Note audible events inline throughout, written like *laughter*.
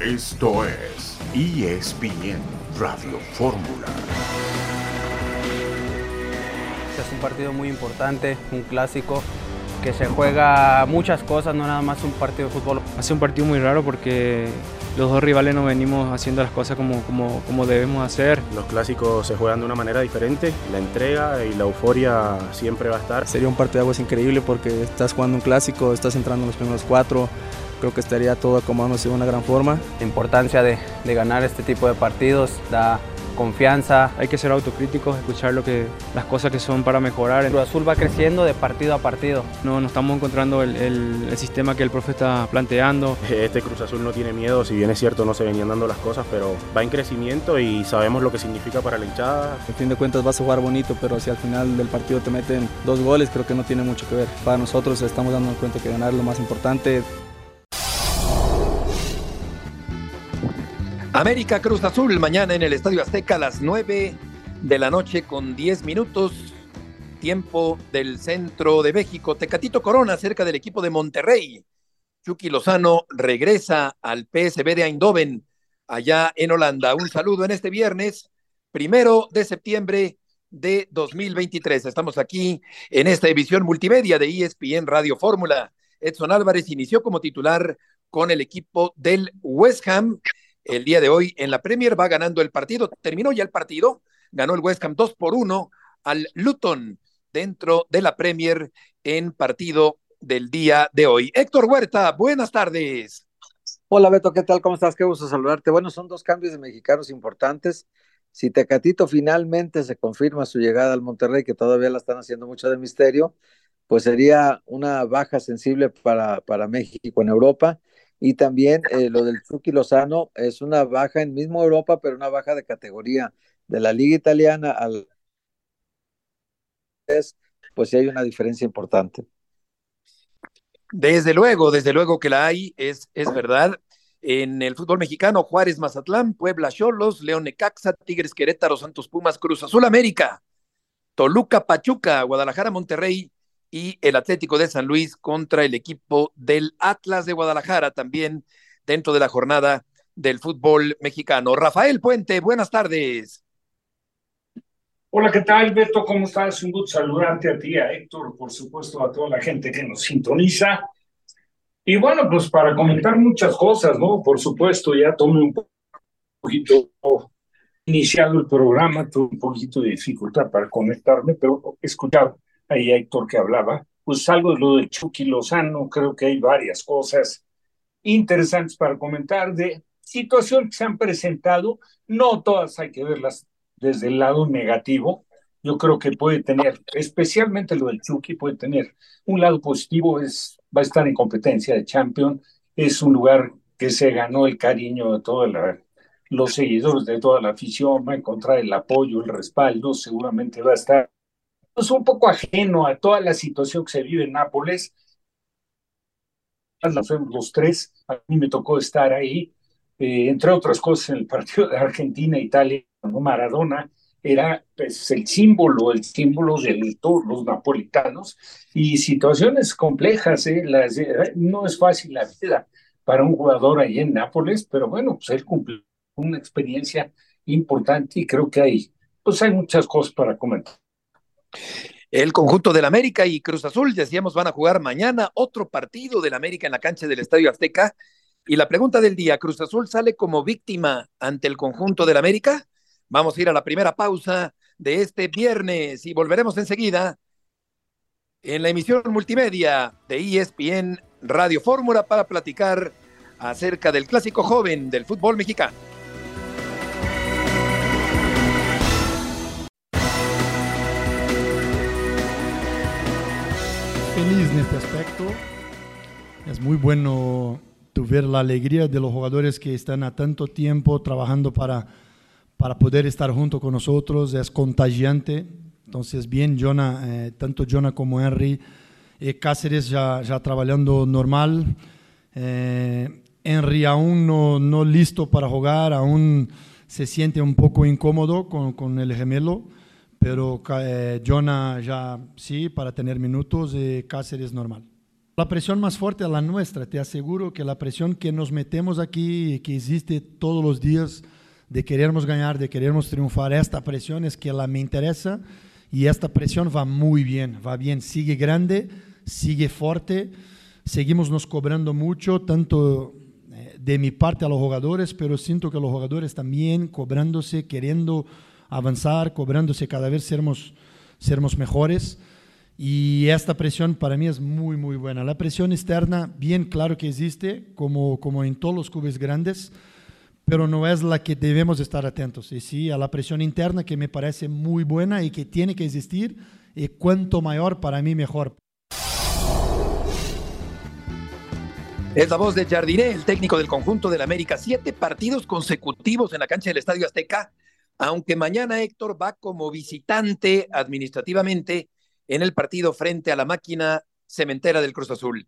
Esto es ESPN Radio Fórmula. Es un partido muy importante, un clásico que se juega muchas cosas, no nada más un partido de fútbol. Hace un partido muy raro porque los dos rivales no venimos haciendo las cosas como, como, como debemos hacer. Los clásicos se juegan de una manera diferente, la entrega y la euforia siempre va a estar. Sería un partido de aguas increíble porque estás jugando un clásico, estás entrando en los primeros cuatro, creo que estaría todo acomodándose de una gran forma. La importancia de, de ganar este tipo de partidos da confianza. Hay que ser autocríticos, escuchar lo que, las cosas que son para mejorar. Cruz Azul va creciendo de partido a partido. No, no estamos encontrando el, el, el, sistema que el profe está planteando. Este Cruz Azul no tiene miedo, si bien es cierto no se venían dando las cosas, pero va en crecimiento y sabemos lo que significa para la hinchada. En fin de cuentas vas a jugar bonito, pero si al final del partido te meten dos goles, creo que no tiene mucho que ver. Para nosotros estamos dando cuenta que ganar es lo más importante. América Cruz Azul mañana en el Estadio Azteca a las 9 de la noche con 10 minutos. Tiempo del centro de México. Tecatito Corona cerca del equipo de Monterrey. Chucky Lozano regresa al PSB de Eindhoven, allá en Holanda. Un saludo en este viernes, primero de septiembre de 2023. Estamos aquí en esta edición multimedia de ESPN Radio Fórmula. Edson Álvarez inició como titular con el equipo del West Ham el día de hoy en la Premier, va ganando el partido. Terminó ya el partido, ganó el West Ham 2 por 1 al Luton dentro de la Premier en partido del día de hoy. Héctor Huerta, buenas tardes. Hola Beto, ¿qué tal? ¿Cómo estás? Qué gusto saludarte. Bueno, son dos cambios de mexicanos importantes. Si Tecatito finalmente se confirma su llegada al Monterrey, que todavía la están haciendo mucho de misterio, pues sería una baja sensible para, para México en Europa y también eh, lo del Chucky Lozano es una baja en mismo Europa, pero una baja de categoría de la liga italiana al pues sí hay una diferencia importante. Desde luego, desde luego que la hay, es, es verdad. En el fútbol mexicano, Juárez, Mazatlán, Puebla, Cholos, León, Necaxa, Tigres, Querétaro, Santos Pumas, Cruz Azul, América, Toluca, Pachuca, Guadalajara, Monterrey, y el Atlético de San Luis contra el equipo del Atlas de Guadalajara también dentro de la jornada del fútbol mexicano. Rafael Puente, buenas tardes. Hola, ¿qué tal, Beto? ¿Cómo estás? Un gusto saludarte a ti, a Héctor, por supuesto, a toda la gente que nos sintoniza. Y bueno, pues para comentar muchas cosas, ¿no? Por supuesto, ya tomé un poquito iniciado el programa, tuve un poquito de dificultad para conectarme, pero escuchado ahí Héctor que hablaba, pues algo de lo de Chucky Lozano, creo que hay varias cosas interesantes para comentar de situaciones que se han presentado, no todas hay que verlas desde el lado negativo, yo creo que puede tener, especialmente lo del Chucky, puede tener un lado positivo, es, va a estar en competencia de Champion, es un lugar que se ganó el cariño de todos los seguidores, de toda la afición, va a encontrar el apoyo, el respaldo, seguramente va a estar es un poco ajeno a toda la situación que se vive en Nápoles. Los tres, a mí me tocó estar ahí, eh, entre otras cosas, en el partido de Argentina-Italia, Maradona era pues, el símbolo, el símbolo de todos los napolitanos y situaciones complejas. ¿eh? Las, eh, no es fácil la vida para un jugador ahí en Nápoles, pero bueno, pues él cumplió una experiencia importante y creo que hay, pues hay muchas cosas para comentar. El conjunto del América y Cruz Azul, decíamos, van a jugar mañana otro partido del América en la cancha del Estadio Azteca. Y la pregunta del día, ¿Cruz Azul sale como víctima ante el conjunto del América? Vamos a ir a la primera pausa de este viernes y volveremos enseguida en la emisión multimedia de ESPN Radio Fórmula para platicar acerca del clásico joven del fútbol mexicano. Feliz en este aspecto. Es muy bueno ver la alegría de los jugadores que están a tanto tiempo trabajando para, para poder estar junto con nosotros. Es contagiante. Entonces, bien, Jonah, eh, tanto Jonah como Henry. Eh, Cáceres ya, trabajando normal. Eh, Henry aún no, no listo para jugar, aún se siente un poco incómodo con, con el gemelo pero eh, Jonah ya sí para tener minutos Cáceres normal. La presión más fuerte es la nuestra. Te aseguro que la presión que nos metemos aquí, que existe todos los días, de querernos ganar, de querernos triunfar, esta presión es que la me interesa y esta presión va muy bien, va bien, sigue grande, sigue fuerte, seguimos nos cobrando mucho, tanto eh, de mi parte a los jugadores, pero siento que los jugadores también cobrándose, queriendo avanzar, cobrándose cada vez sermos, sermos mejores. Y esta presión para mí es muy, muy buena. La presión externa, bien claro que existe, como, como en todos los clubes grandes, pero no es la que debemos estar atentos. Y sí, a la presión interna que me parece muy buena y que tiene que existir, y cuanto mayor para mí mejor. Es la voz de Jardiné, el técnico del conjunto del América. Siete partidos consecutivos en la cancha del Estadio Azteca, aunque mañana Héctor va como visitante administrativamente en el partido frente a la máquina cementera del Cruz Azul.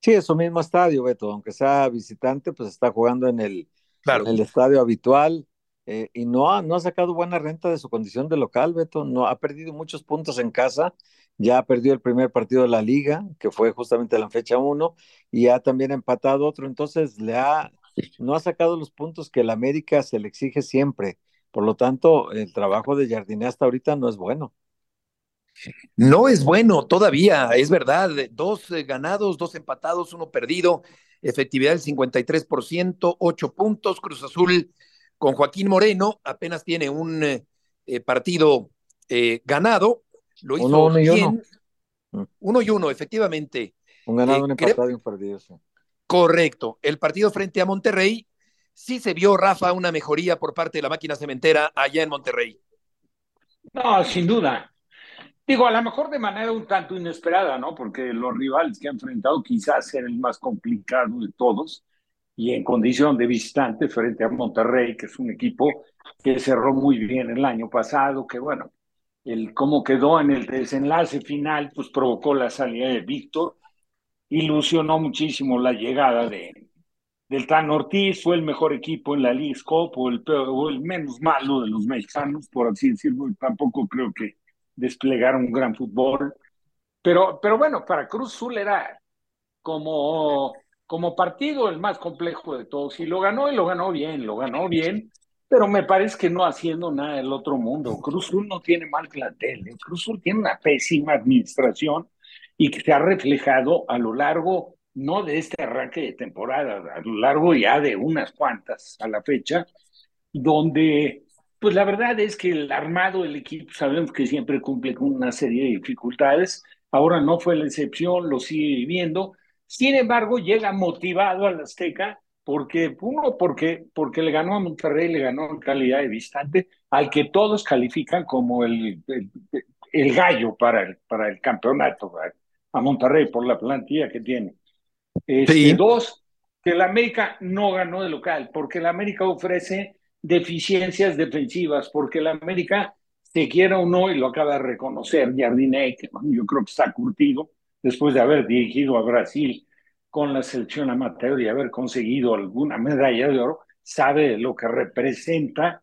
Sí, es su mismo estadio, Beto, aunque sea visitante, pues está jugando en el, en el estadio habitual. Eh, y no ha, no ha sacado buena renta de su condición de local, Beto. No, ha perdido muchos puntos en casa. Ya perdió el primer partido de la liga, que fue justamente la fecha 1, y ha también empatado otro. Entonces, le ha, no ha sacado los puntos que el América se le exige siempre. Por lo tanto, el trabajo de Jardiné hasta ahorita no es bueno. No es bueno todavía, es verdad. Dos eh, ganados, dos empatados, uno perdido. Efectividad del 53%, ocho puntos. Cruz Azul con Joaquín Moreno, apenas tiene un eh, eh, partido eh, ganado, lo hizo uno, y bien. Uno. Mm. uno. y uno, efectivamente. Un ganado, un empatado y un perdido. Sí. Correcto. El partido frente a Monterrey, sí se vio, Rafa, una mejoría por parte de la máquina cementera allá en Monterrey. No, sin duda. Digo, a lo mejor de manera un tanto inesperada, ¿no? Porque los rivales que ha enfrentado quizás eran el más complicado de todos y en condición de visitante frente a Monterrey, que es un equipo que cerró muy bien el año pasado, que bueno, el cómo quedó en el desenlace final, pues provocó la salida de Víctor, ilusionó muchísimo la llegada de, del Tan Ortiz, fue el mejor equipo en la League Cup, o el, o el menos malo de los mexicanos, por así decirlo, tampoco creo que desplegaron un gran fútbol, pero, pero bueno, para Cruz Azul era como como partido el más complejo de todos y lo ganó y lo ganó bien, lo ganó bien, pero me parece que no haciendo nada del otro mundo. Cruz Azul no tiene mal plantel, ¿eh? Cruz Azul tiene una pésima administración y que se ha reflejado a lo largo, no de este arranque de temporada, a lo largo ya de unas cuantas a la fecha, donde pues la verdad es que el armado del equipo sabemos que siempre cumple con una serie de dificultades, ahora no fue la excepción, lo sigue viviendo, sin embargo, llega motivado al Azteca porque, uno, porque, porque le ganó a Monterrey, le ganó en calidad de visitante, al que todos califican como el, el, gallo para el, para el campeonato, a Monterrey por la plantilla que tiene. Este, Dos, que el América no ganó de local, porque el América ofrece deficiencias defensivas, porque el América, se quiera o no, y lo acaba de reconocer Jardiné, que yo creo que está curtido, después de haber dirigido a Brasil con la selección amateur y haber conseguido alguna medalla de oro, sabe lo que representa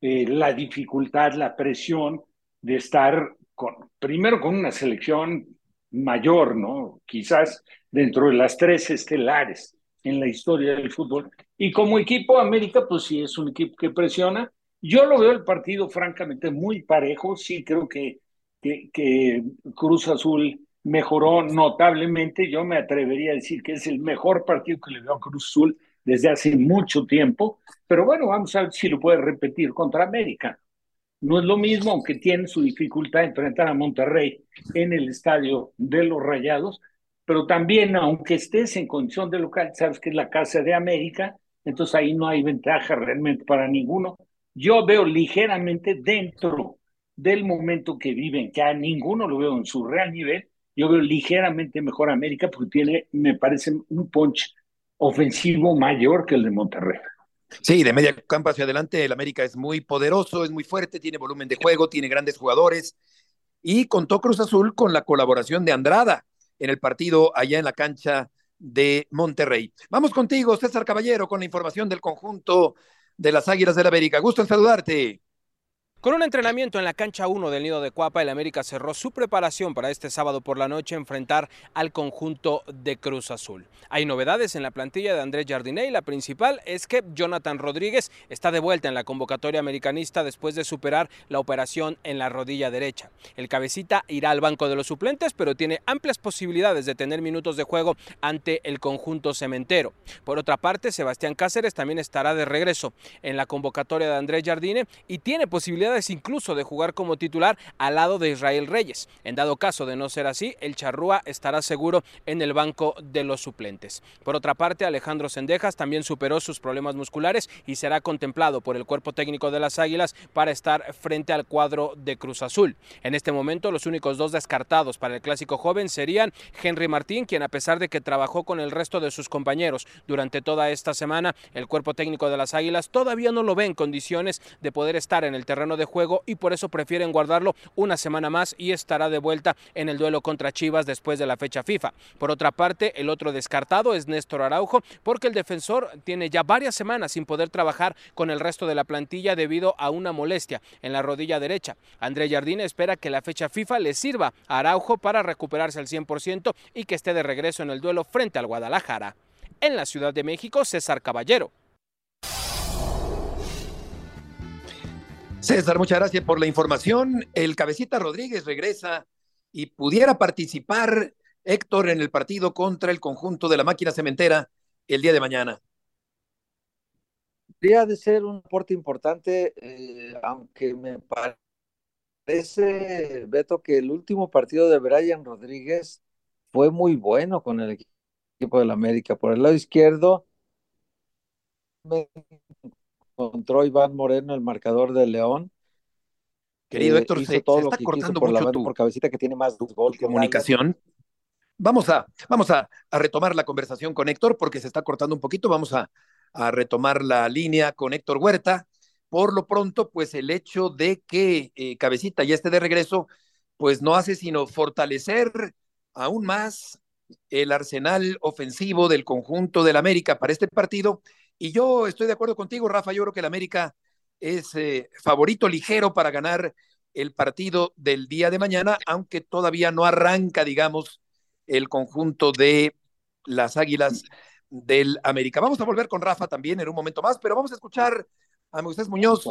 eh, la dificultad, la presión de estar con, primero con una selección mayor, ¿no? Quizás dentro de las tres estelares en la historia del fútbol. Y como equipo América, pues sí, es un equipo que presiona. Yo lo veo el partido francamente muy parejo, sí creo que, que, Cruz Azul mejoró notablemente. Yo me atrevería a decir que es el mejor partido que le veo a Cruz Azul desde hace mucho tiempo. Pero bueno, vamos a ver si lo puede repetir contra América. No es lo mismo, aunque tiene su dificultad enfrentar a Monterrey en el estadio de los Rayados, pero también, aunque estés en condición de local, sabes que es la casa de América, entonces ahí no hay ventaja realmente para ninguno. Yo veo ligeramente dentro del momento que viven, que a ninguno lo veo en su real nivel, yo veo ligeramente mejor América porque tiene, me parece, un punch ofensivo mayor que el de Monterrey. Sí, de media campo hacia adelante, el América es muy poderoso, es muy fuerte, tiene volumen de juego, tiene grandes jugadores y contó Cruz Azul con la colaboración de Andrada en el partido allá en la cancha de Monterrey. Vamos contigo, César Caballero, con la información del conjunto de las Águilas del la América. Gusto en saludarte. Con un entrenamiento en la cancha 1 del Nido de Cuapa, el América cerró su preparación para este sábado por la noche enfrentar al conjunto de Cruz Azul. Hay novedades en la plantilla de Andrés Jardiné y la principal es que Jonathan Rodríguez está de vuelta en la convocatoria americanista después de superar la operación en la rodilla derecha. El cabecita irá al banco de los suplentes, pero tiene amplias posibilidades de tener minutos de juego ante el conjunto cementero. Por otra parte, Sebastián Cáceres también estará de regreso en la convocatoria de Andrés Jardine y tiene posibilidades incluso de jugar como titular al lado de Israel Reyes. En dado caso de no ser así, el Charrúa estará seguro en el banco de los suplentes. Por otra parte, Alejandro Sendejas también superó sus problemas musculares y será contemplado por el cuerpo técnico de las Águilas para estar frente al cuadro de Cruz Azul. En este momento, los únicos dos descartados para el clásico joven serían Henry Martín, quien a pesar de que trabajó con el resto de sus compañeros durante toda esta semana, el cuerpo técnico de las Águilas todavía no lo ve en condiciones de poder estar en el terreno de juego y por eso prefieren guardarlo una semana más y estará de vuelta en el duelo contra Chivas después de la fecha FIFA. Por otra parte, el otro descartado es Néstor Araujo porque el defensor tiene ya varias semanas sin poder trabajar con el resto de la plantilla debido a una molestia en la rodilla derecha. André Jardín espera que la fecha FIFA le sirva a Araujo para recuperarse al 100% y que esté de regreso en el duelo frente al Guadalajara. En la Ciudad de México, César Caballero. César, muchas gracias por la información. El cabecita Rodríguez regresa y pudiera participar Héctor en el partido contra el conjunto de la máquina cementera el día de mañana. Podría de ser un aporte importante, eh, aunque me parece, Beto, que el último partido de Brian Rodríguez fue muy bueno con el equipo de la América. Por el lado izquierdo, encontró Iván Moreno, el marcador de León. Querido Héctor, se, todo se lo está que cortando por, la mucho banda, tu por cabecita que tiene más gol comunicación. Vamos a, vamos a, a, retomar la conversación con Héctor porque se está cortando un poquito. Vamos a, a retomar la línea con Héctor Huerta. Por lo pronto, pues el hecho de que eh, Cabecita ya esté de regreso, pues no hace sino fortalecer aún más el arsenal ofensivo del conjunto del América para este partido. Y yo estoy de acuerdo contigo, Rafa. Yo creo que el América es eh, favorito ligero para ganar el partido del día de mañana, aunque todavía no arranca, digamos, el conjunto de las Águilas del América. Vamos a volver con Rafa también en un momento más, pero vamos a escuchar a Moisés Muñoz,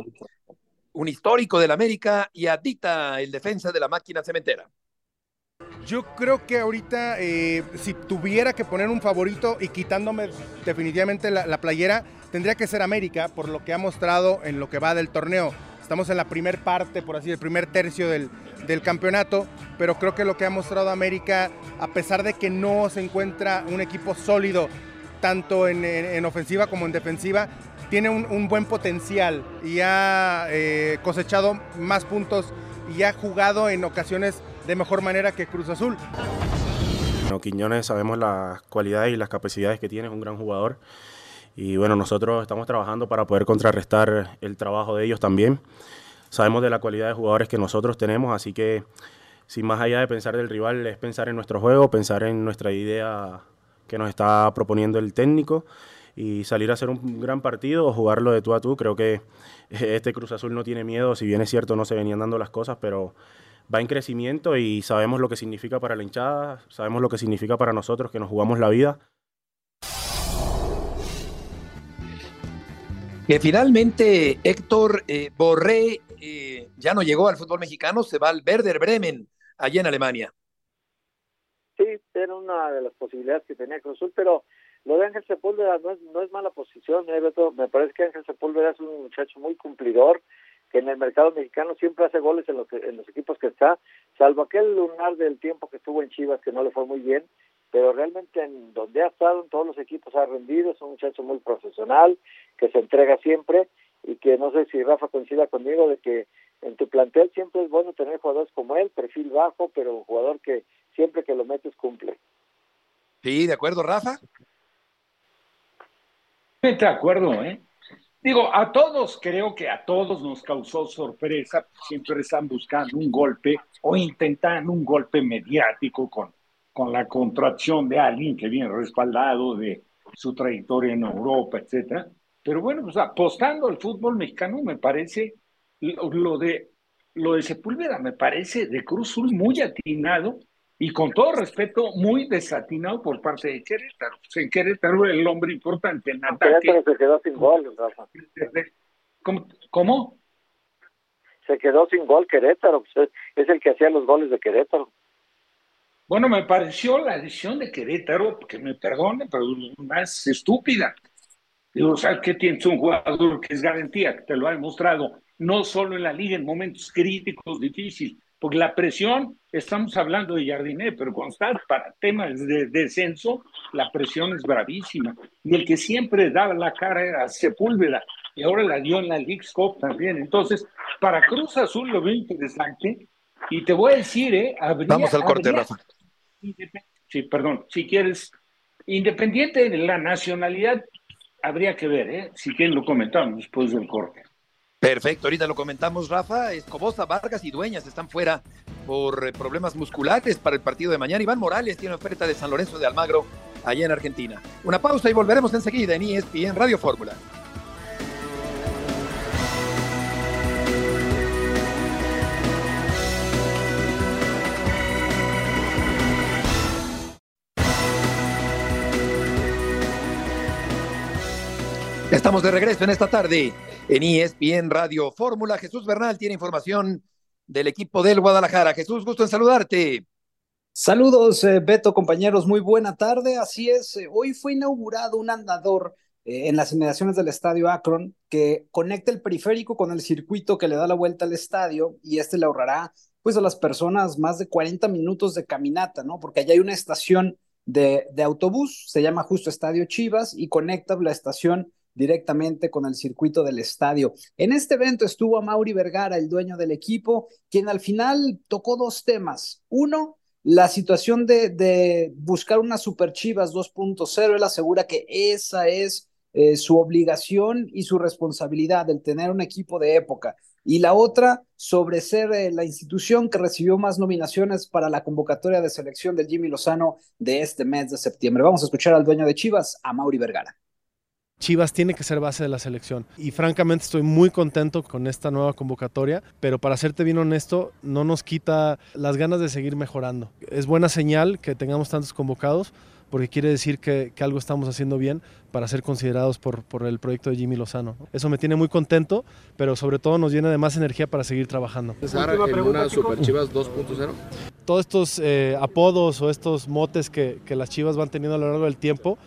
un histórico del América, y a Dita, el defensa de la máquina cementera. Yo creo que ahorita, eh, si tuviera que poner un favorito y quitándome definitivamente la, la, playera, tendría que ser América, por lo que ha mostrado en lo que va del torneo. Estamos en la primer parte, por así, el primer tercio del, del campeonato, pero creo que lo que ha mostrado América, a pesar de que no se encuentra un equipo sólido, tanto en, en, en ofensiva como en defensiva, tiene un, un buen potencial y ha eh, cosechado más puntos y ha jugado en ocasiones de mejor manera que Cruz Azul. No, Quiñones sabemos las cualidades y las capacidades que tiene, es un gran jugador. Y bueno, nosotros estamos trabajando para poder contrarrestar el trabajo de ellos también. Sabemos de la cualidad de jugadores que nosotros tenemos, así que sin más allá de pensar del rival, es pensar en nuestro juego, pensar en nuestra idea que nos está proponiendo el técnico y salir a hacer un gran partido o jugarlo de tú a tú. Creo que este Cruz Azul no tiene miedo, si bien es cierto no se venían dando las cosas, pero va en crecimiento y sabemos lo que significa para la hinchada, sabemos lo que significa para nosotros que nos jugamos la vida. Que finalmente Héctor eh, Borré eh, ya no llegó al fútbol mexicano, se va al Werder Bremen, allá en Alemania. Sí, era una de las posibilidades que tenía Cruz Azul, pero lo de Ángel Sepúlveda no es, no es mala posición, me parece que Ángel Sepúlveda es un muchacho muy cumplidor, que en el mercado mexicano siempre hace goles en los, en los equipos que está, salvo aquel lunar del tiempo que estuvo en Chivas que no le fue muy bien, pero realmente en donde ha estado en todos los equipos ha rendido, es un muchacho muy profesional, que se entrega siempre y que no sé si Rafa coincida conmigo de que en tu plantel siempre es bueno tener jugadores como él, perfil bajo, pero jugador que siempre que lo metes cumple. Sí, de acuerdo, Rafa. De acuerdo, ¿eh? Digo, a todos, creo que a todos nos causó sorpresa, siempre están buscando un golpe o intentan un golpe mediático con, con la contracción de alguien que viene respaldado de su trayectoria en Europa, etcétera. Pero bueno, pues apostando al fútbol mexicano me parece lo, de lo de Sepúlveda me parece de Cruz Azul muy atinado y con todo respeto, muy desatinado por parte de Querétaro. Pues, en Querétaro el hombre importante en ataque. Querétaro se quedó sin gol, Rafa. ¿Cómo? ¿Cómo? Se quedó sin gol Querétaro, pues, es el que hacía los goles de Querétaro. Bueno, me pareció la decisión de Querétaro, que me perdone, pero más estúpida. Digo, o sea, que tienes un jugador que es garantía, que te lo ha demostrado, no solo en la liga, en momentos críticos, difíciles, porque la presión, estamos hablando de Jardiné, pero cuando para temas de descenso, la presión es bravísima. Y el que siempre daba la cara era Sepúlveda, y ahora la dio en la League Cup también. Entonces, para Cruz Azul lo veo interesante, y te voy a decir, ¿eh? Vamos al corte, Rafa. Sí, perdón, si quieres, independiente de la nacionalidad, habría que ver, ¿eh? Si quieren lo comentamos después del corte. Perfecto, ahorita lo comentamos, Rafa. Escobosa, Vargas y Dueñas están fuera por eh, problemas musculares para el partido de mañana. Iván Morales tiene oferta de San Lorenzo de Almagro, allá en Argentina. Una pausa y volveremos enseguida en ESPN Radio Fórmula. Estamos de regreso en esta tarde en ESPN Radio Fórmula. Jesús Bernal tiene información del equipo del Guadalajara. Jesús, gusto en saludarte. Saludos, eh, Beto, compañeros, muy buena tarde. Así es, eh, hoy fue inaugurado un andador eh, en las inmediaciones del estadio Akron que conecta el periférico con el circuito que le da la vuelta al estadio y este le ahorrará pues a las personas más de 40 minutos de caminata, ¿no? Porque allá hay una estación de, de autobús, se llama justo Estadio Chivas y conecta la estación directamente con el circuito del estadio. En este evento estuvo a Mauri Vergara, el dueño del equipo, quien al final tocó dos temas. Uno, la situación de, buscar una Super Chivas 2.0. Él asegura que esa es eh, su obligación y su responsabilidad, el tener un equipo de época. Y la otra, sobre ser eh, la institución que recibió más nominaciones para la convocatoria de selección del Jimmy Lozano de este mes de septiembre. Vamos a escuchar al dueño de Chivas, a Mauri Vergara. Chivas tiene que ser base de la selección y francamente estoy muy contento con esta nueva convocatoria, pero para serte bien honesto, no nos quita las ganas de seguir mejorando. Es buena señal que tengamos tantos convocados porque quiere decir que, que algo estamos haciendo bien para ser considerados por, por el proyecto de Jimmy Lozano. Eso me tiene muy contento, pero sobre todo nos llena de más energía para seguir trabajando. ¿Pensar en una Super Chivas 2.0? Todos estos eh, apodos o estos motes que, que las Chivas van teniendo a lo largo del tiempo,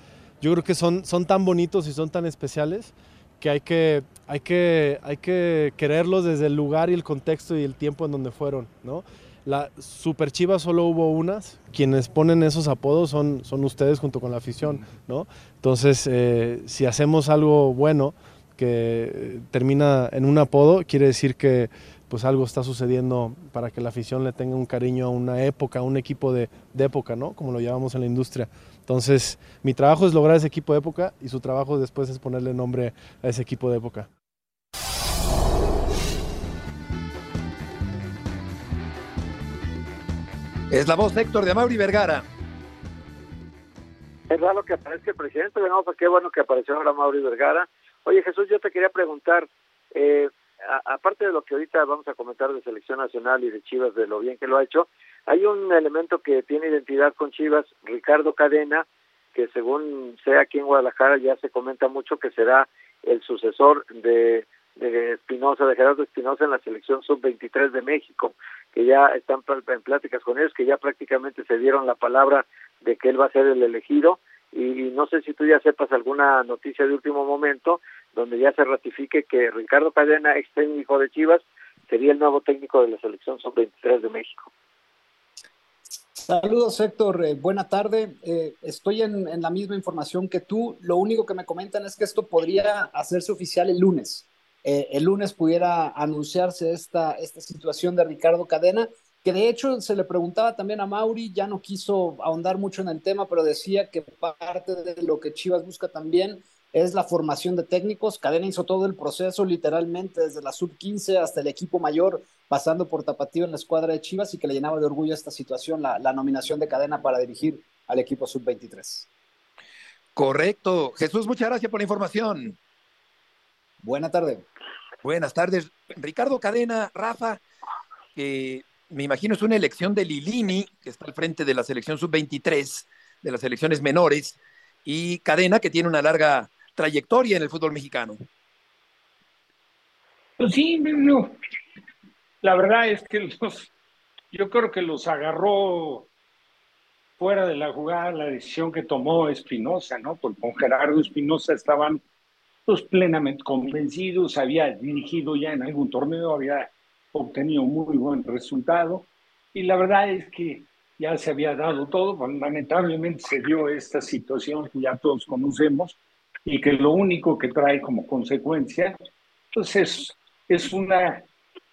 yo creo que son, son tan bonitos y son tan especiales que hay que, hay, que, hay que quererlos desde el lugar y el contexto y el tiempo en donde fueron, ¿no? La Super Chivas solo hubo unas, quienes ponen esos apodos son, son ustedes junto con la afición, ¿no? Entonces, eh, si hacemos algo bueno que termina en un apodo, quiere decir que pues algo está sucediendo para que la afición le tenga un cariño a una época, a un equipo de, de época, ¿no? Como lo llamamos en la industria. Entonces, mi trabajo es lograr ese equipo de época y su trabajo después es ponerle nombre a ese equipo de época. Es la voz Héctor de Mauri Vergara. Es raro que aparezca el presidente, no, pues qué bueno que apareció ahora Mauri Vergara. Oye Jesús, yo te quería preguntar, eh, aparte de lo que ahorita vamos a comentar de selección nacional y de Chivas, de lo bien que lo ha hecho, hay un elemento que tiene identidad con Chivas, Ricardo Cadena, que según sea aquí en Guadalajara ya se comenta mucho que será el sucesor de de Espinosa, de Gerardo Espinosa en la selección sub-23 de México, que ya están en pláticas con ellos, que ya prácticamente se dieron la palabra de que él va a ser el elegido y no sé si tú ya sepas alguna noticia de último momento donde ya se ratifique que Ricardo Cadena, ex técnico de Chivas, sería el nuevo técnico de la selección sub-23 de México. Saludos Héctor, eh, buena tarde. Eh, estoy en, en, la misma información que tú. Lo único que me comentan es que esto podría hacerse oficial el lunes. Eh, el lunes pudiera anunciarse esta, esta situación de Ricardo Cadena, que de hecho se le preguntaba también a Mauri, ya no quiso ahondar mucho en el tema, pero decía que parte de lo que Chivas busca también es la formación de técnicos. Cadena hizo todo el proceso, literalmente, desde la sub-15 hasta el equipo mayor, pasando por Tapatío en la escuadra de Chivas y que le llenaba de orgullo esta situación, la, la nominación de Cadena para dirigir al equipo sub-23. Correcto. Jesús, muchas gracias por la información. Buena tarde. Buenas tardes. Ricardo Cadena, Rafa, que me imagino es una elección de Lilini, que está al frente de la selección sub-23, de las selecciones menores, y Cadena, que tiene una larga trayectoria en el fútbol mexicano. Pues sí, no. la verdad es que los, yo creo que los agarró fuera de la jugada la decisión que tomó Espinosa, ¿no? Porque con Gerardo Espinosa estaban pues, plenamente convencidos, había dirigido ya en algún torneo, había obtenido muy buen resultado y la verdad es que ya se había dado todo, lamentablemente se dio esta situación que ya todos conocemos y que lo único que trae como consecuencia pues es, es, una,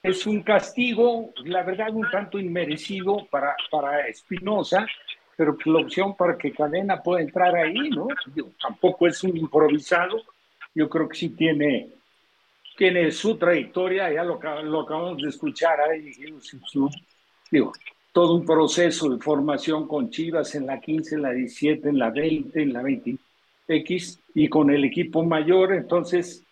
es un castigo, la verdad un tanto inmerecido para, para Espinosa, pero la opción para que Cadena pueda entrar ahí, ¿no? tampoco es un improvisado, yo creo que sí tiene tiene su trayectoria, ya lo, lo acabamos de escuchar ahí, digo, todo un proceso de formación con Chivas en la 15, en la 17, en la 20, en la 20X y con el equipo mayor, entonces,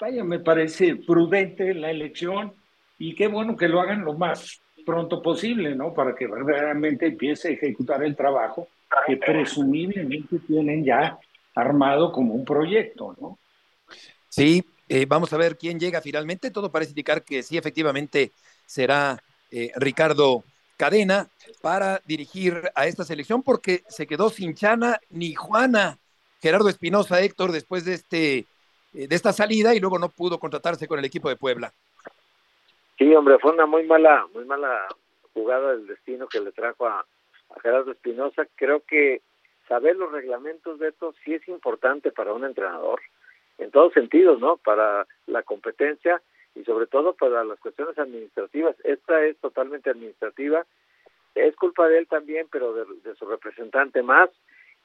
vaya, me parece prudente la elección y qué bueno que lo hagan lo más pronto posible, ¿no? Para que verdaderamente empiece a ejecutar el trabajo que presumiblemente tienen ya armado como un proyecto, ¿no? Sí, eh, vamos a ver quién llega finalmente. Todo parece indicar que sí, efectivamente, será eh, Ricardo Cadena para dirigir a esta selección porque se quedó sin Chana ni Juana. Gerardo Espinosa, Héctor, después de, este, eh, de esta salida y luego no pudo contratarse con el equipo de Puebla. Sí, hombre, fue una muy mala, muy mala jugada del destino que le trajo a, Gerardo Espinosa. Creo que saber los reglamentos de esto sí es importante para un entrenador en todos sentidos, ¿no? Para la competencia y sobre todo para las cuestiones administrativas. Esta es totalmente administrativa. Es culpa de él también, pero de, su representante más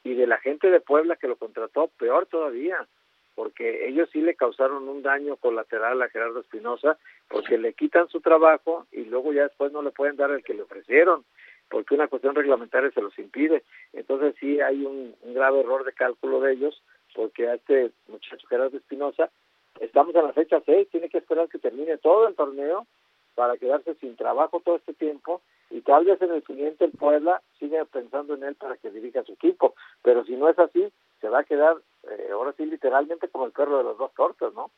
y de la gente de Puebla que lo contrató, peor todavía, porque ellos sí le causaron un daño colateral a Gerardo Espinosa, porque le quitan su trabajo y luego ya después no le pueden dar el que le ofrecieron, porque una cuestión reglamentaria se los impide. Entonces sí hay un grave error de cálculo de ellos porque a este muchacho Gerardo Espinosa, estamos en la fecha 6, tiene que esperar que termine todo el torneo para quedarse sin trabajo todo este tiempo y tal vez en el siguiente el Puebla siga pensando en él para que dirija su equipo, pero si no es así, se va a quedar eh, ahora sí literalmente como el perro de los dos tortas, ¿no?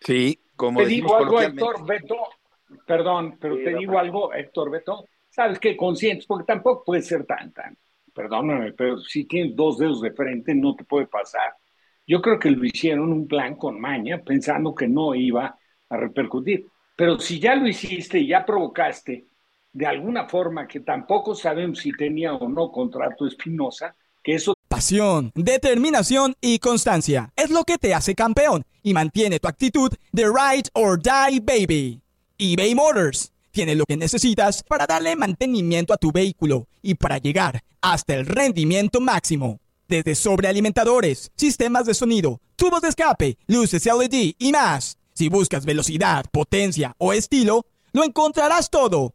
Sí, como te digo algo, Héctor Beto, perdón, pero te digo algo, Héctor Beto, sabes que conscientes, porque tampoco puede ser tan, tan, perdóname, pero si tienes dos dedos de frente no te puede pasar. Yo creo que lo hicieron un plan con maña, pensando que no iba a repercutir. Pero si ya lo hiciste y ya provocaste de alguna forma que tampoco sabemos si tenía o no contrato Espinosa, que eso... Pasión, determinación y constancia es lo que te hace campeón y mantiene tu actitud de ride or die baby. eBay Motors tiene lo que necesitas para darle mantenimiento a tu vehículo y para llegar hasta el rendimiento máximo. Desde sobrealimentadores, sistemas de sonido, tubos de escape, luces LED y más. Si buscas velocidad, potencia o estilo, lo encontrarás todo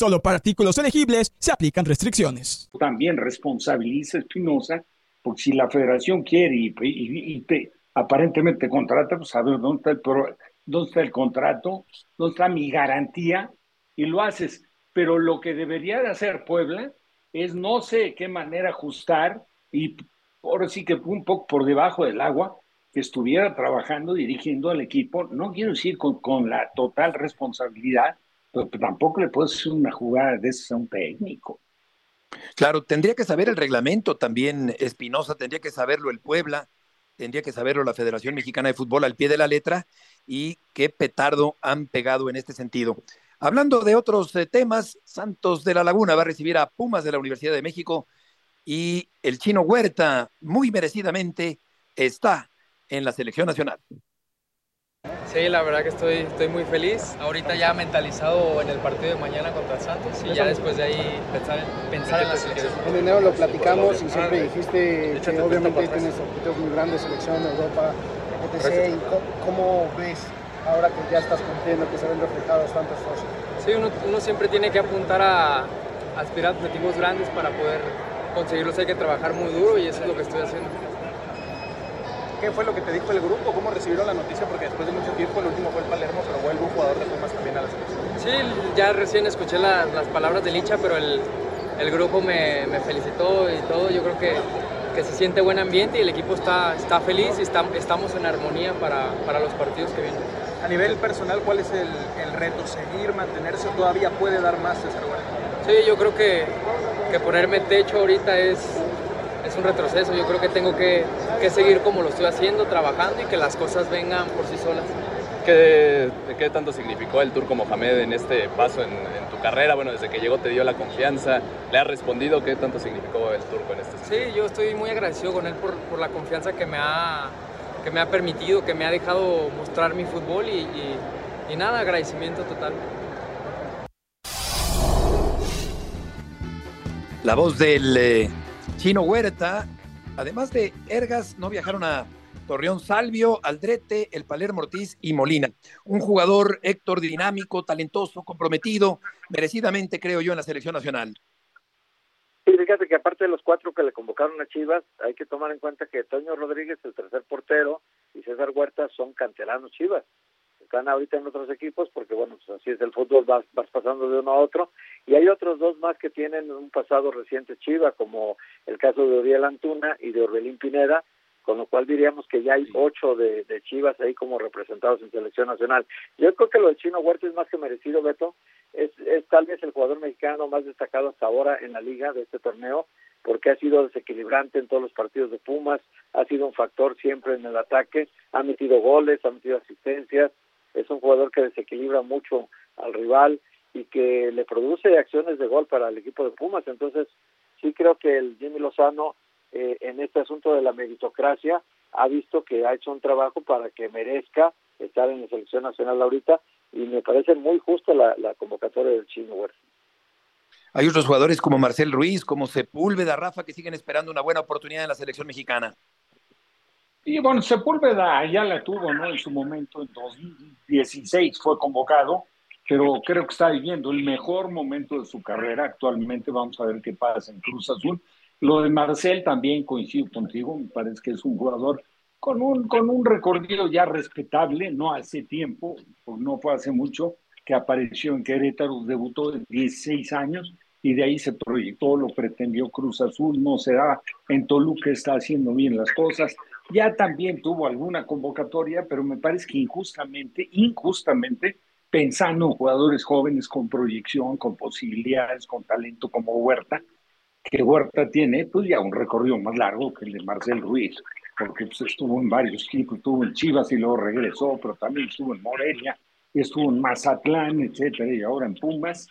Solo para artículos elegibles se aplican restricciones. También responsabiliza Espinosa, porque si la federación quiere y, te, aparentemente contrata, pues a ver dónde está el, dónde está el contrato, dónde está mi garantía, y lo haces. Pero lo que debería de hacer Puebla es no sé qué manera ajustar y ahora sí que un poco por debajo del agua, que estuviera trabajando, dirigiendo al equipo, no quiero decir con, la total responsabilidad, tampoco le puedo hacer una jugada de ese a un técnico. Claro, tendría que saber el reglamento también, Espinosa, tendría que saberlo el Puebla, tendría que saberlo la Federación Mexicana de Fútbol al pie de la letra y qué petardo han pegado en este sentido. Hablando de otros eh, temas, Santos de la Laguna va a recibir a Pumas de la Universidad de México y el chino Huerta, muy merecidamente, está en la selección nacional. Sí, la verdad que estoy, estoy muy feliz. Ahorita ya mentalizado en el partido de mañana contra Santos y ya después de ahí pensar en, pensar en la selección. En enero lo platicamos y siempre dijiste que obviamente tienes objetivos muy grandes, selección, Europa, etc. ¿Y cómo ves ahora que ya estás cumpliendo, que se ven reflejados tantos cosas? Sí, uno, uno siempre tiene que apuntar a aspirar a objetivos grandes para poder conseguirlos. Hay que trabajar muy duro y eso es lo que estoy haciendo. ¿Qué fue lo que te dijo el grupo? ¿Cómo recibieron la noticia? Porque después de mucho tiempo, el último fue el Palermo, pero vuelve un jugador de Pumas también a la selección. Sí, ya recién escuché la, las palabras de Licha, pero el, el grupo me, me, felicitó y todo. Yo creo que, que, se siente buen ambiente y el equipo está, está feliz y está, estamos en armonía para, para, los partidos que vienen. A nivel personal, ¿cuál es el, el reto? ¿Seguir, mantenerse o todavía puede dar más César Sí, yo creo que, que ponerme techo ahorita es, es un retroceso. Yo creo que tengo que, que, seguir como lo estoy haciendo, trabajando y que las cosas vengan por sí solas. ¿Qué, ¿Qué, tanto significó el Turco Mohamed en este paso en, en, tu carrera? Bueno, desde que llegó te dio la confianza, ¿le has respondido? ¿Qué tanto significó el Turco en este sentido? Sí, yo estoy muy agradecido con él por, por la confianza que me, ha, que me ha permitido, que me ha dejado mostrar mi fútbol y, y, y nada, agradecimiento total. La voz del eh, Chino Huerta, además de Ergas, no viajaron a Torreón Salvio, Aldrete, el Palermo Ortiz y Molina. Un jugador, Héctor, dinámico, talentoso, comprometido, merecidamente, creo yo, en la selección nacional. Sí, fíjate que aparte de los cuatro que le convocaron a Chivas, hay que tomar en cuenta que Toño Rodríguez, el tercer portero, y César Huerta son canteranos Chivas. Están ahorita en otros equipos porque, bueno, pues así es el fútbol, vas, vas pasando de uno a otro. Y hay otros dos más que tienen un pasado reciente Chiva, como el caso de Uriel Antuna y de Orbelín Pineda, con lo cual diríamos que ya hay ocho de, de, Chivas ahí como representados en selección nacional. Yo creo que lo de Chino Huerta es más que merecido, Beto. Es, es tal vez el jugador mexicano más destacado hasta ahora en la liga de este torneo, porque ha sido desequilibrante en todos los partidos de Pumas, ha sido un factor siempre en el ataque, ha metido goles, ha metido asistencias, es un jugador que desequilibra mucho al rival y que le produce acciones de gol para el equipo de Pumas. Entonces, sí creo que el Jimmy Lozano eh, en este asunto de la meritocracia ha visto que ha hecho un trabajo para que merezca estar en la selección nacional ahorita y me parece muy justa la, la convocatoria del Chino. Hay otros jugadores como Marcel Ruiz, como Sepúlveda, Rafa, que siguen esperando una buena oportunidad en la selección mexicana. Y bueno, Sepúlveda ya la tuvo, ¿no? En su momento, en 2016 fue convocado, pero creo que está viviendo el mejor momento de su carrera actualmente. Vamos a ver qué pasa en Cruz Azul. Lo de Marcel también coincido contigo, me parece que es un jugador con un, con un recorrido ya respetable, no hace tiempo, pues no fue hace mucho, que apareció en Querétaro, debutó de 16 años y de ahí se proyectó, lo pretendió Cruz Azul, no se da, en Toluca está haciendo bien las cosas, ya también tuvo alguna convocatoria, pero me parece que injustamente, injustamente, pensando en jugadores jóvenes con proyección, con posibilidades, con talento como Huerta, que Huerta tiene pues ya un recorrido más largo que el de Marcel Ruiz, porque pues, estuvo en varios equipos, estuvo en Chivas y luego regresó, pero también estuvo en Morelia, estuvo en Mazatlán, etcétera, y ahora en Pumas,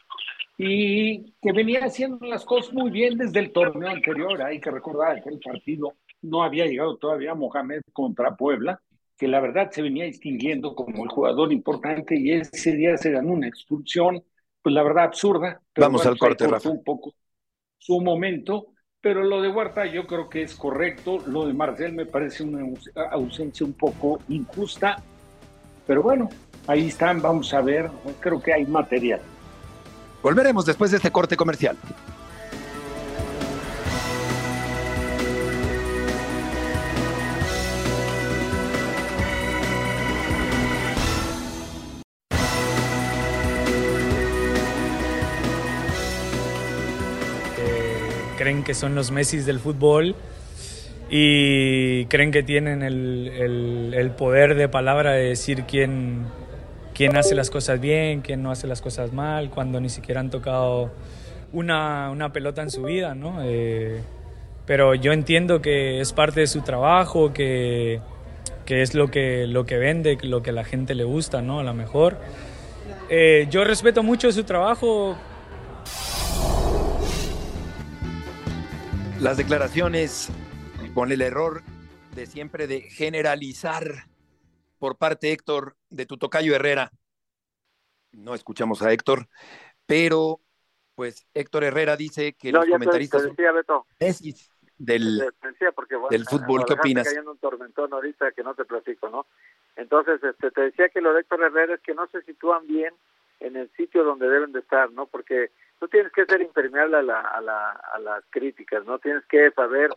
y que venía haciendo las cosas muy bien desde el torneo anterior. Hay que recordar que el partido no había llegado todavía Mohamed contra Puebla, que la verdad se venía distinguiendo como el jugador importante y ese día se ganó una expulsión, pues la verdad absurda. Pero Vamos al corte, Rafa. Un poco su momento, pero lo de Huerta yo creo que es correcto, lo de Marcel me parece una ausencia un poco injusta, pero bueno, ahí están, vamos a ver, creo que hay material. Volveremos después de este corte comercial. Creen que son los Messi del fútbol y creen que tienen el, el, el, poder de palabra de decir quién, quién hace las cosas bien, quién no hace las cosas mal, cuando ni siquiera han tocado una, una pelota en su vida, ¿no? Eh, pero yo entiendo que es parte de su trabajo, que, que es lo que, lo que vende, lo que a la gente le gusta, ¿no? A lo mejor. Eh, yo respeto mucho su trabajo, Las declaraciones con el error de siempre de generalizar por parte de Héctor de tu tocayo Herrera. No escuchamos a Héctor, pero pues Héctor Herrera dice que no, los comentaristas te, te decía, Beto. Messi del, Te decía porque, bueno, del fútbol, ¿qué opinas? Cayendo un tormentón ahorita que no te platico, ¿no? Entonces, este, te decía que lo de Héctor Herrera es que no se sitúan bien en el sitio donde deben de estar, ¿no? Porque tú tienes que ser impermeable a, la, a, la, a las críticas, ¿no? Tienes que saber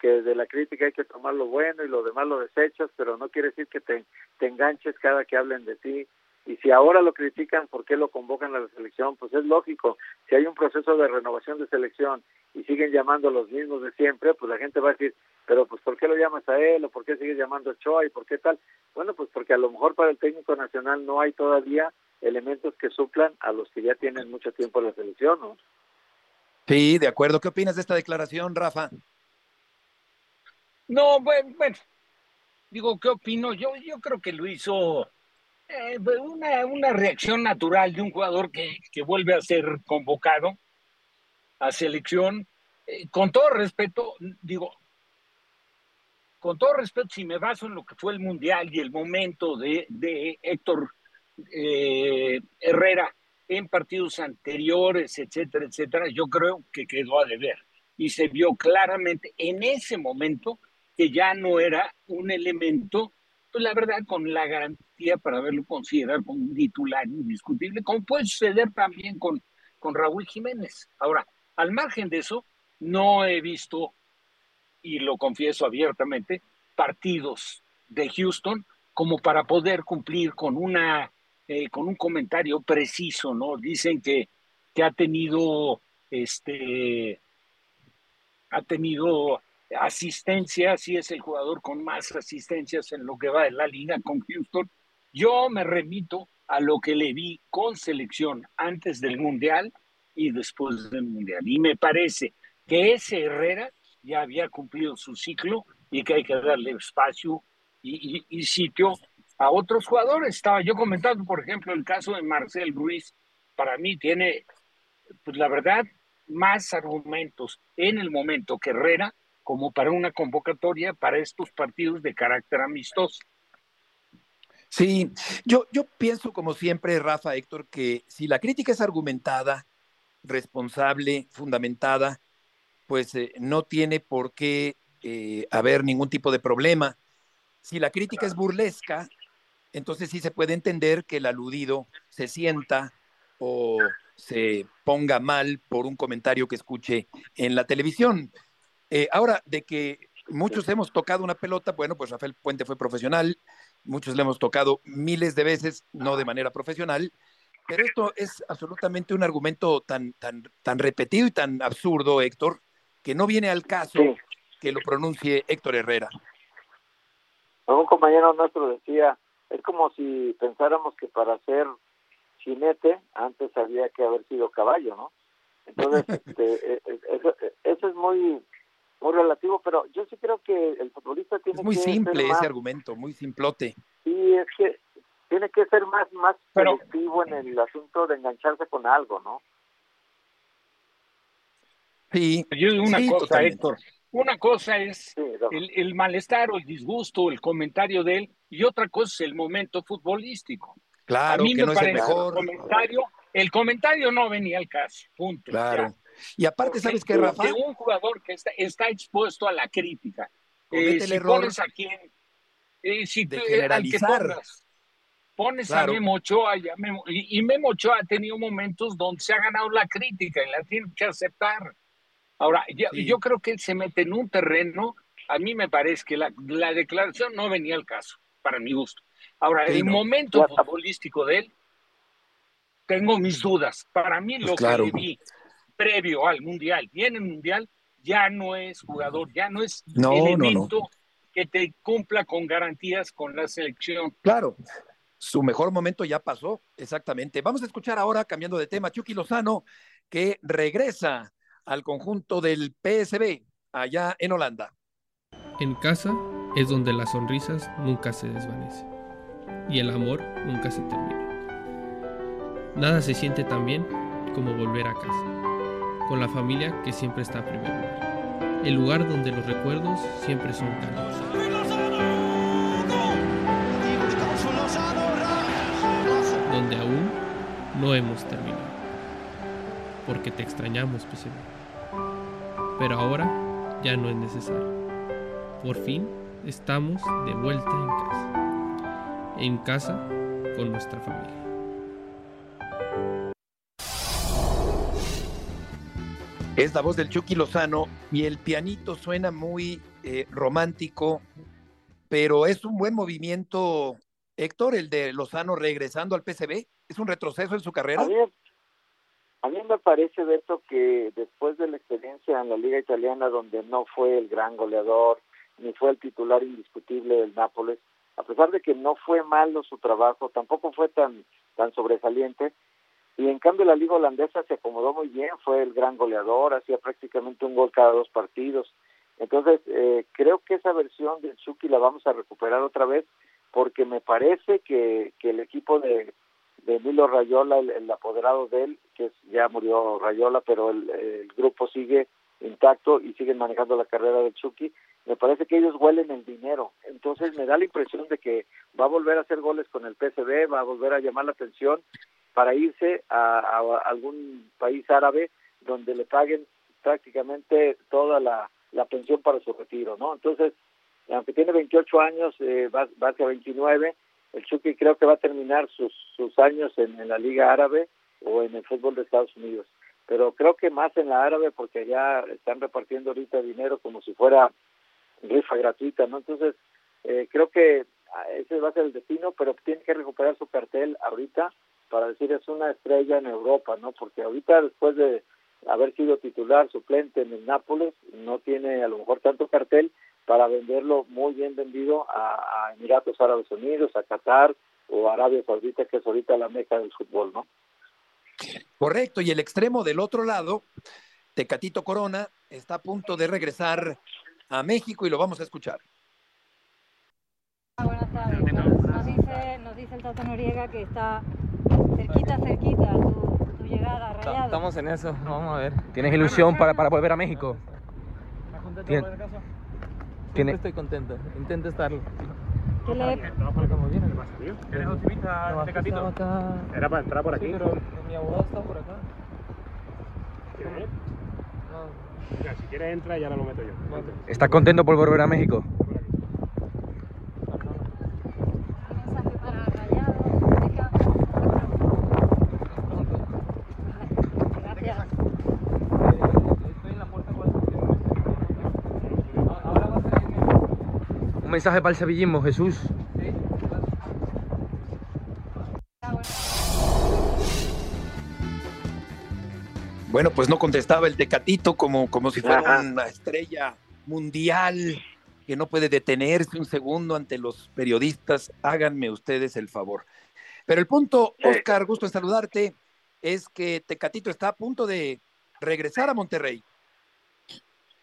que de la crítica hay que tomar lo bueno y lo demás lo desechas, pero no quiere decir que te, te enganches cada que hablen de ti. Y si ahora lo critican, ¿por qué lo convocan a la selección? Pues es lógico. Si hay un proceso de renovación de selección y siguen llamando a los mismos de siempre, pues la gente va a decir, pero pues ¿por qué lo llamas a él? ¿O por qué sigues llamando a Ochoa? ¿Y por qué tal? Bueno, pues porque a lo mejor para el técnico nacional no hay todavía elementos que suplan a los que ya tienen mucho tiempo en la selección, ¿no? Sí, de acuerdo. ¿Qué opinas de esta declaración, Rafa? No, bueno, bueno, digo, ¿qué opino? Yo, yo creo que lo hizo eh, una, una reacción natural de un jugador que, que vuelve a ser convocado a selección. Eh, con todo respeto, digo, con todo respeto, si me baso en lo que fue el Mundial y el momento de, de Héctor eh, Herrera en partidos anteriores, etcétera, etcétera, yo creo que quedó a deber. Y se vio claramente en ese momento que ya no era un elemento, pues la verdad, con la garantía para haberlo considerado como un titular indiscutible, como puede suceder también con, con Raúl Jiménez. Ahora, al margen de eso, no he visto, y lo confieso abiertamente, partidos de Houston como para poder cumplir con una eh, con un comentario preciso, ¿no? Dicen que, que ha tenido este ha tenido asistencia, sí es el jugador con más asistencias en lo que va de la liga con Houston. Yo me remito a lo que le vi con selección antes del Mundial y después del Mundial. Y me parece que ese Herrera ya había cumplido su ciclo y que hay que darle espacio y, y, y sitio a otros jugadores. Estaba yo comentando, por ejemplo, el caso de Marcel Ruiz. Para mí tiene, pues la verdad, más argumentos en el momento que Herrera como para una convocatoria para estos partidos de carácter amistoso. Sí, yo, yo pienso como siempre, Rafa, Héctor, que si la crítica es argumentada, responsable, fundamentada, pues eh, no tiene por qué eh, haber ningún tipo de problema. Si la crítica es burlesca, entonces sí se puede entender que el aludido se sienta o se ponga mal por un comentario que escuche en la televisión. Eh, ahora, de que muchos hemos tocado una pelota, bueno, pues Rafael Puente fue profesional, muchos le hemos tocado miles de veces, no de manera profesional, pero esto es absolutamente un argumento tan, tan, tan repetido y tan absurdo, Héctor, que no viene al caso sí. que lo pronuncie Héctor Herrera. Un compañero nuestro decía, es como si pensáramos que para ser jinete antes había que haber sido caballo, ¿no? Entonces, *laughs* este, eso, eso es muy muy relativo, pero yo sí creo que el futbolista tiene es muy que simple más, ese argumento, muy simplote. Sí, es que tiene que ser más más pero, selectivo en el asunto de engancharse con algo, ¿no? Sí. Yo una sí, cosa, totalmente. Héctor. Una cosa es sí, el, el, malestar o el disgusto, el comentario de él, y otra cosa es el momento futbolístico. Claro, A mí que me no parece es el mejor. El comentario, el comentario no venía al caso. Punto. Claro. Ya. Y aparte, Porque ¿sabes qué, Rafa? De un jugador que está, está expuesto a la crítica. Comete Eh, el si error pones a quien, eh, si de al que generalizar. pongas, pones Claro. a Memo Ochoa y, a Memo- y- y Memo Ochoa ha tenido momentos donde se ha ganado la crítica y la tiene que aceptar. Ahora, ya- Sí. yo creo que él se mete en un terreno, a mí me parece que la, la declaración no venía al caso, para mi gusto. Ahora, Sí, el no. momento futbolístico de él, tengo mis dudas. Para mí, Pues lo claro. que vi previo al Mundial y en el Mundial ya no es jugador, ya no es No, no, no. elemento que te cumpla con garantías con la selección. Claro, su mejor momento ya pasó, exactamente. Vamos a escuchar ahora, cambiando de tema, Chucky Lozano, que regresa al conjunto del PSB allá en Holanda. En casa es donde las sonrisas nunca se desvanecen y el amor nunca se termina. Nada se siente tan bien como volver a casa, con la familia que siempre está primero. El lugar donde los recuerdos siempre son cálidos. hemos terminado. Porque te extrañamos, PCB. Pero ahora ya no es necesario. Por fin estamos de vuelta en casa. En casa con nuestra familia. Es la voz del Chucky Lozano y el pianito suena muy eh, romántico, pero es un buen movimiento, Héctor, el de Lozano regresando al PCB. ¿Es un retroceso en su carrera? A mí, me parece, Beto, que después de la experiencia en la Liga Italiana, donde no fue el gran goleador, ni fue el titular indiscutible del Nápoles, a pesar de que no fue malo su trabajo, tampoco fue tan, tan sobresaliente, y en cambio la liga holandesa se acomodó muy bien, fue el gran goleador, hacía prácticamente un gol cada dos partidos. Entonces, eh, creo que esa versión del Chucky la vamos a recuperar otra vez, porque me parece que, que el equipo de, de Milo Rayola, el, apoderado de él, que ya murió Rayola, pero el, grupo sigue intacto y siguen manejando la carrera del Chucky, me parece que ellos huelen el dinero. Entonces me da la impresión de que va a volver a hacer goles con el PSV, va a volver a llamar la atención para irse a, algún país árabe donde le paguen prácticamente toda la, pensión para su retiro, ¿no? Entonces, aunque tiene 28 años, eh, va, hacia 29, el Chucky creo que va a terminar sus, sus años en, la Liga Árabe o en el fútbol de Estados Unidos. Pero creo que más en la árabe porque ya están repartiendo ahorita dinero como si fuera rifa gratuita, ¿no? Entonces, eh, creo que ah, ese va a ser el destino, pero tiene que recuperar su cartel ahorita para decir es una estrella en Europa, ¿no? Porque ahorita después de haber sido titular suplente en el Nápoles, no tiene a lo mejor tanto cartel para venderlo muy bien vendido a, Emiratos Árabes Unidos, a Qatar o a Arabia Saudita, que es ahorita la meca del fútbol, ¿no? Correcto, y el extremo del otro lado, Tecatito Corona, está a punto de regresar a México y lo vamos a escuchar. Buenas tardes. Nos dice, nos dice el Tato Noriega que está cerquita, cerquita tu, llegada, Rayado. Estamos en eso, vamos a ver. ¿Tienes ilusión para, para volver a México? ¿Tien... ¿Tiene... Estoy contento, intento estarlo. ¿Qué le... ¿Eres optimista, Tecatito? Era para entrar por aquí. Sí, pero mi abogado está por acá. ¿Quieres ir? Mira, si quieres entra y ahora lo meto yo. ¿Estás contento por volver a México? Mensaje para el sevillismo, Jesús. Bueno, pues no contestaba el Tecatito como, como si fuera una estrella mundial que no puede detenerse un segundo ante los periodistas. Háganme ustedes el favor. Pero el punto, Oscar, gusto en saludarte, es que Tecatito está a punto de regresar a Monterrey.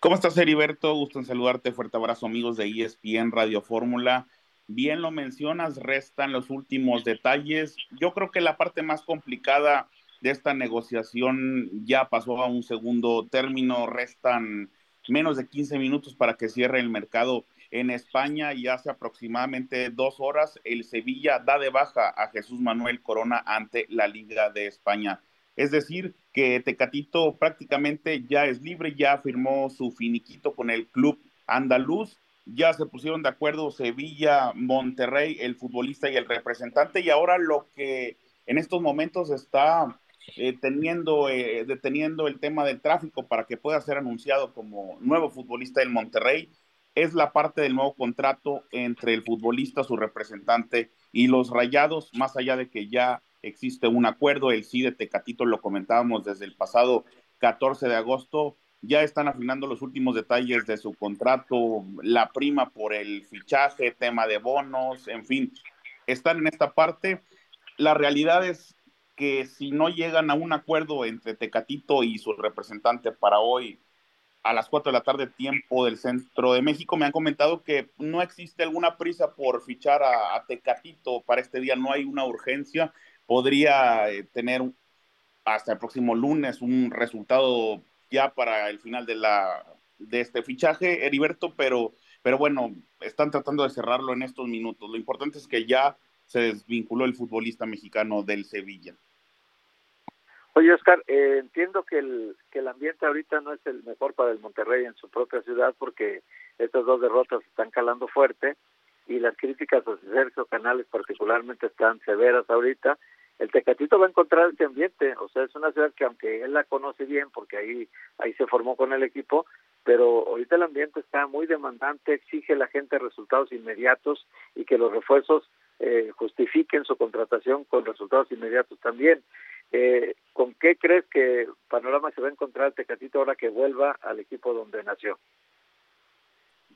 ¿Cómo estás, Heriberto? Gusto en saludarte. Fuerte abrazo, amigos de ESPN Radio Fórmula. Bien lo mencionas, restan los últimos detalles. Yo creo que la parte más complicada de esta negociación ya pasó a un segundo término, restan menos de 15 minutos para que cierre el mercado en España y hace aproximadamente dos horas el Sevilla da de baja a Jesús Manuel Corona ante la Liga de España. Es decir, que Tecatito prácticamente ya es libre, ya firmó su finiquito con el club andaluz, ya se pusieron de acuerdo Sevilla, Monterrey, el futbolista y el representante, y ahora lo que en estos momentos está eh, teniendo, eh, deteniendo el tema del tráfico para que pueda ser anunciado como nuevo futbolista del Monterrey, es la parte del nuevo contrato entre el futbolista, su representante y los rayados, más allá de que ya existe un acuerdo, el sí de Tecatito lo comentábamos desde el pasado 14 de agosto, ya están afinando los últimos detalles de su contrato, la prima por el fichaje, tema de bonos, en fin, están en esta parte. La realidad es que si no llegan a un acuerdo entre Tecatito y su representante para hoy a las 4 de la tarde, tiempo del centro de México, me han comentado que no existe alguna prisa por fichar a, Tecatito para este día, no hay una urgencia, podría eh, tener hasta el próximo lunes un resultado ya para el final de la de este fichaje, Heriberto, pero, pero bueno, están tratando de cerrarlo en estos minutos. Lo importante es que ya se desvinculó el futbolista mexicano del Sevilla. Oye, Oscar, eh, entiendo que el, que el ambiente ahorita no es el mejor para el Monterrey en su propia ciudad porque estas dos derrotas están calando fuerte y las críticas a Sergio Canales particularmente están severas ahorita. El Tecatito va a encontrar este ambiente, o sea, es una ciudad que aunque él la conoce bien porque ahí ahí se formó con el equipo, pero ahorita el ambiente está muy demandante, exige a la gente resultados inmediatos y que los refuerzos eh, justifiquen su contratación con resultados inmediatos también. Eh, ¿Con qué crees que Panorama se va a encontrar Tecatito ahora que vuelva al equipo donde nació?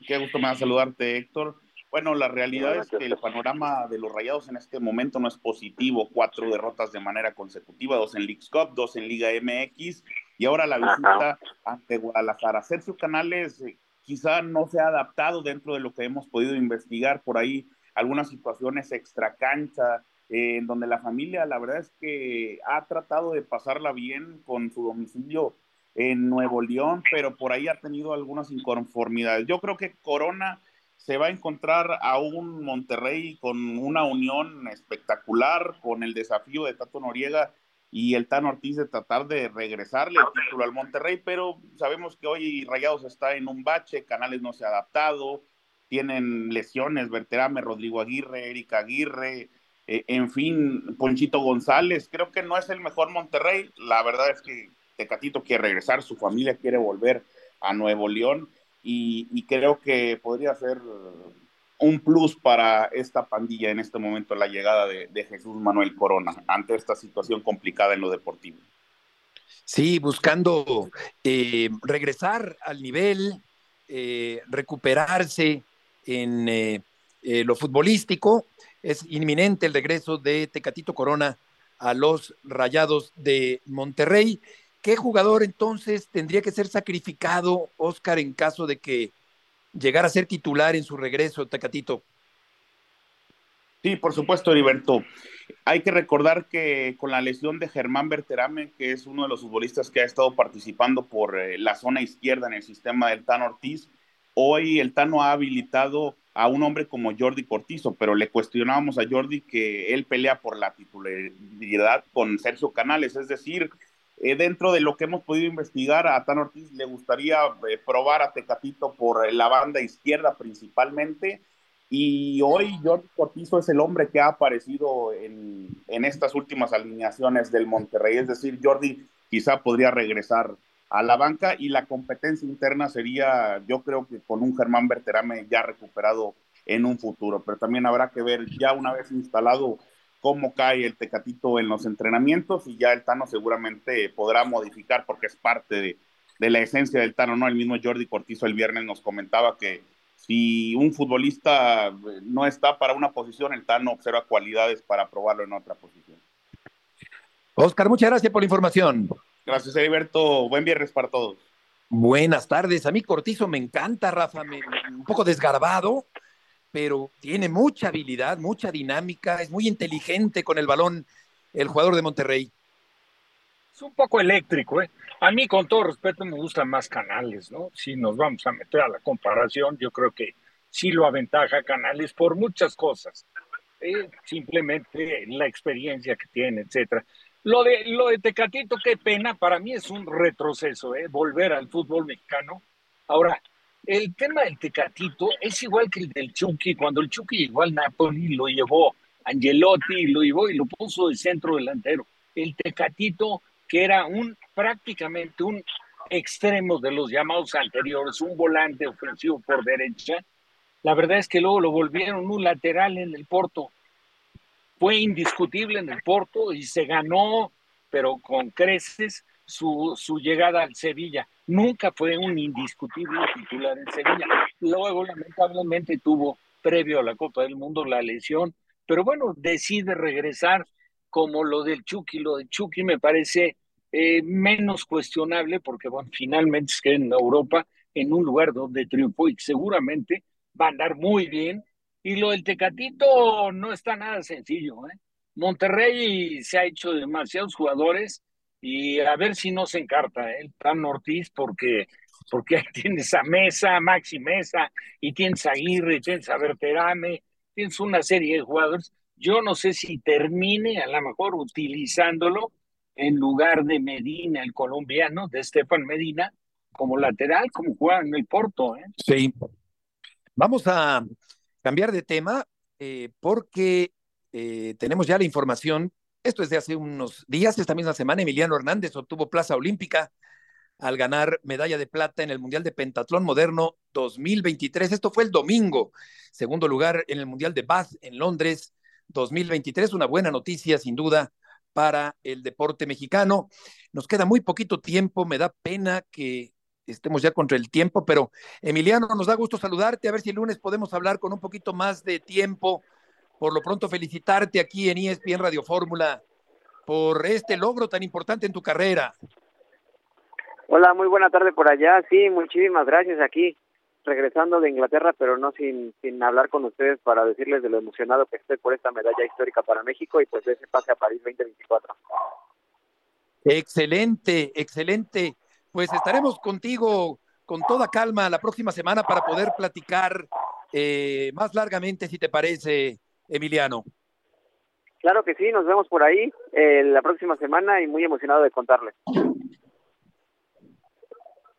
Qué gusto saludarte, Héctor. Bueno, la realidad es que el panorama de los Rayados en este momento no es positivo. Cuatro derrotas de manera consecutiva, dos en Leagues Cup, dos en Liga MX y ahora la visita ante Guadalajara. Sergio Canales eh, quizá no se ha adaptado dentro de lo que hemos podido investigar por ahí, algunas situaciones extra cancha, eh, en donde la familia, la verdad es que ha tratado de pasarla bien con su domicilio en Nuevo León, pero por ahí ha tenido algunas inconformidades. Yo creo que Corona se va a encontrar a un Monterrey con una unión espectacular, con el desafío de Tato Noriega y el Tano Ortiz de tratar de regresarle el título al Monterrey, pero sabemos que hoy Rayados está en un bache, Canales no se ha adaptado, tienen lesiones, Berterame, Rodrigo Aguirre, Erika Aguirre, eh, en fin, Ponchito González, creo que no es el mejor Monterrey, la verdad es que Tecatito quiere regresar, su familia quiere volver a Nuevo León y, creo que podría ser un plus para esta pandilla en este momento la llegada de, Jesús Manuel Corona ante esta situación complicada en lo deportivo. Sí, buscando eh, regresar al nivel, eh, recuperarse en lo futbolístico es inminente el regreso de Tecatito Corona a los Rayados de Monterrey. ¿Qué jugador entonces tendría que ser sacrificado, Oscar, en caso de que llegara a ser titular en su regreso, Tecatito? Sí, por supuesto, Heriberto. Hay que recordar que con la lesión de Germán Berterame, que es uno de los futbolistas que ha estado participando por eh, la zona izquierda en el sistema del Tano Ortiz, hoy el Tano ha habilitado a un hombre como Jordi Cortizo, pero le cuestionábamos a Jordi que él pelea por la titularidad con Sergio Canales, es decir, eh, dentro de lo que hemos podido investigar, a Tan Ortiz le gustaría eh, probar a Tecatito por la banda izquierda principalmente, y hoy Jordi Cortizo es el hombre que ha aparecido en, en estas últimas alineaciones del Monterrey, es decir, Jordi quizá podría regresar a la banca y la competencia interna sería, yo creo que con un Germán Berterame ya recuperado en un futuro, pero también habrá que ver ya una vez instalado cómo cae el Tecatito en los entrenamientos y ya el Tano seguramente podrá modificar porque es parte de, de la esencia del Tano, ¿no? El mismo Jordi Cortizo el viernes nos comentaba que si un futbolista no está para una posición, el Tano observa cualidades para probarlo en otra posición. Oscar, muchas gracias por la información. Gracias, Heriberto. Buen viernes para todos. Buenas tardes. A mí Cortizo me encanta, Rafa, un poco desgarbado, pero tiene mucha habilidad, mucha dinámica, es muy inteligente con el balón el jugador de Monterrey. Es un poco eléctrico, ¿eh? A mí, con todo respeto, me gustan más Canales, ¿no? Si nos vamos a meter a la comparación, yo creo que sí lo aventaja Canales por muchas cosas. Eh, simplemente la experiencia que tiene, etcétera. Lo de, lo de Tecatito, qué pena, para mí es un retroceso, ¿eh? volver al fútbol mexicano. Ahora, el tema del Tecatito es igual que el del Chucky. Cuando el Chucky llegó al Napoli, lo llevó Angelotti, lo llevó y lo puso de centro delantero. El Tecatito, que era un prácticamente un extremo de los llamados anteriores, un volante ofensivo por derecha, la verdad es que luego lo volvieron un lateral en el Porto fue indiscutible en el Porto y se ganó, pero con creces, su, su llegada al Sevilla. Nunca fue un indiscutible titular en Sevilla. Luego, lamentablemente, tuvo, previo a la Copa del Mundo, la lesión, pero bueno, decide regresar como lo del Chucky. Lo del Chucky me parece eh, menos cuestionable porque, bueno, finalmente es que en Europa, en un lugar donde triunfó y seguramente va a andar muy bien, y lo del Tecatito no está nada sencillo. ¿eh? Monterrey se ha hecho demasiados jugadores y a ver si no se encarta ¿eh? el Tan Ortiz, porque, porque ahí *laughs* tienes a Mesa, Maxi Mesa, y tienes a Aguirre, tienes a Berterame, tienes una serie de jugadores. Yo no sé si termine a lo mejor utilizándolo en lugar de Medina, el colombiano, de Estefan Medina, como lateral, como juega en el Porto. ¿eh? Sí. Vamos a cambiar de tema eh, porque eh, tenemos ya la información. Esto es de hace unos días, esta misma semana, Emiliano Hernández obtuvo plaza olímpica al ganar medalla de plata en el Mundial de Pentatlón Moderno 2023. Esto fue el domingo. Segundo lugar en el Mundial de Bath en Londres 2023. Una buena noticia, sin duda, para el deporte mexicano. Nos queda muy poquito tiempo. Me da pena que estemos ya contra el tiempo, pero Emiliano, nos da gusto saludarte. A ver si el lunes podemos hablar con un poquito más de tiempo. Por lo pronto, felicitarte aquí en ESPN Radio Fórmula por este logro tan importante en tu carrera. Hola, muy buena tarde por allá. Sí, muchísimas gracias aquí, regresando de Inglaterra, pero no sin, sin hablar con ustedes para decirles de lo emocionado que estoy por esta medalla histórica para México y pues de ese pase a París 2024. Excelente, excelente. Pues estaremos contigo con toda calma la próxima semana para poder platicar eh, más largamente, si te parece, Emiliano. Claro que sí, nos vemos por ahí eh, la próxima semana y muy emocionado de contarles.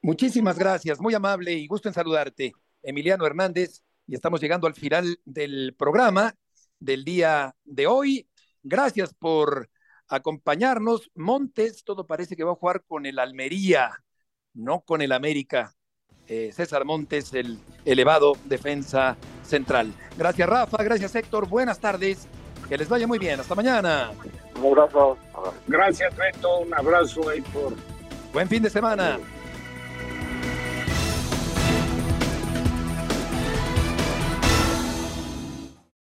Muchísimas gracias, muy amable y gusto en saludarte, Emiliano Hernández. Y estamos llegando al final del programa del día de hoy. Gracias por acompañarnos. Montes, todo parece que va a jugar con el Almería, no con el América. Eh, César Montes, el elevado defensa central. Gracias, Rafa. Gracias, Héctor. Buenas tardes. Que les vaya muy bien. Hasta mañana. Un abrazo. Gracias, Beto. Un abrazo, Héctor. Buen fin de semana.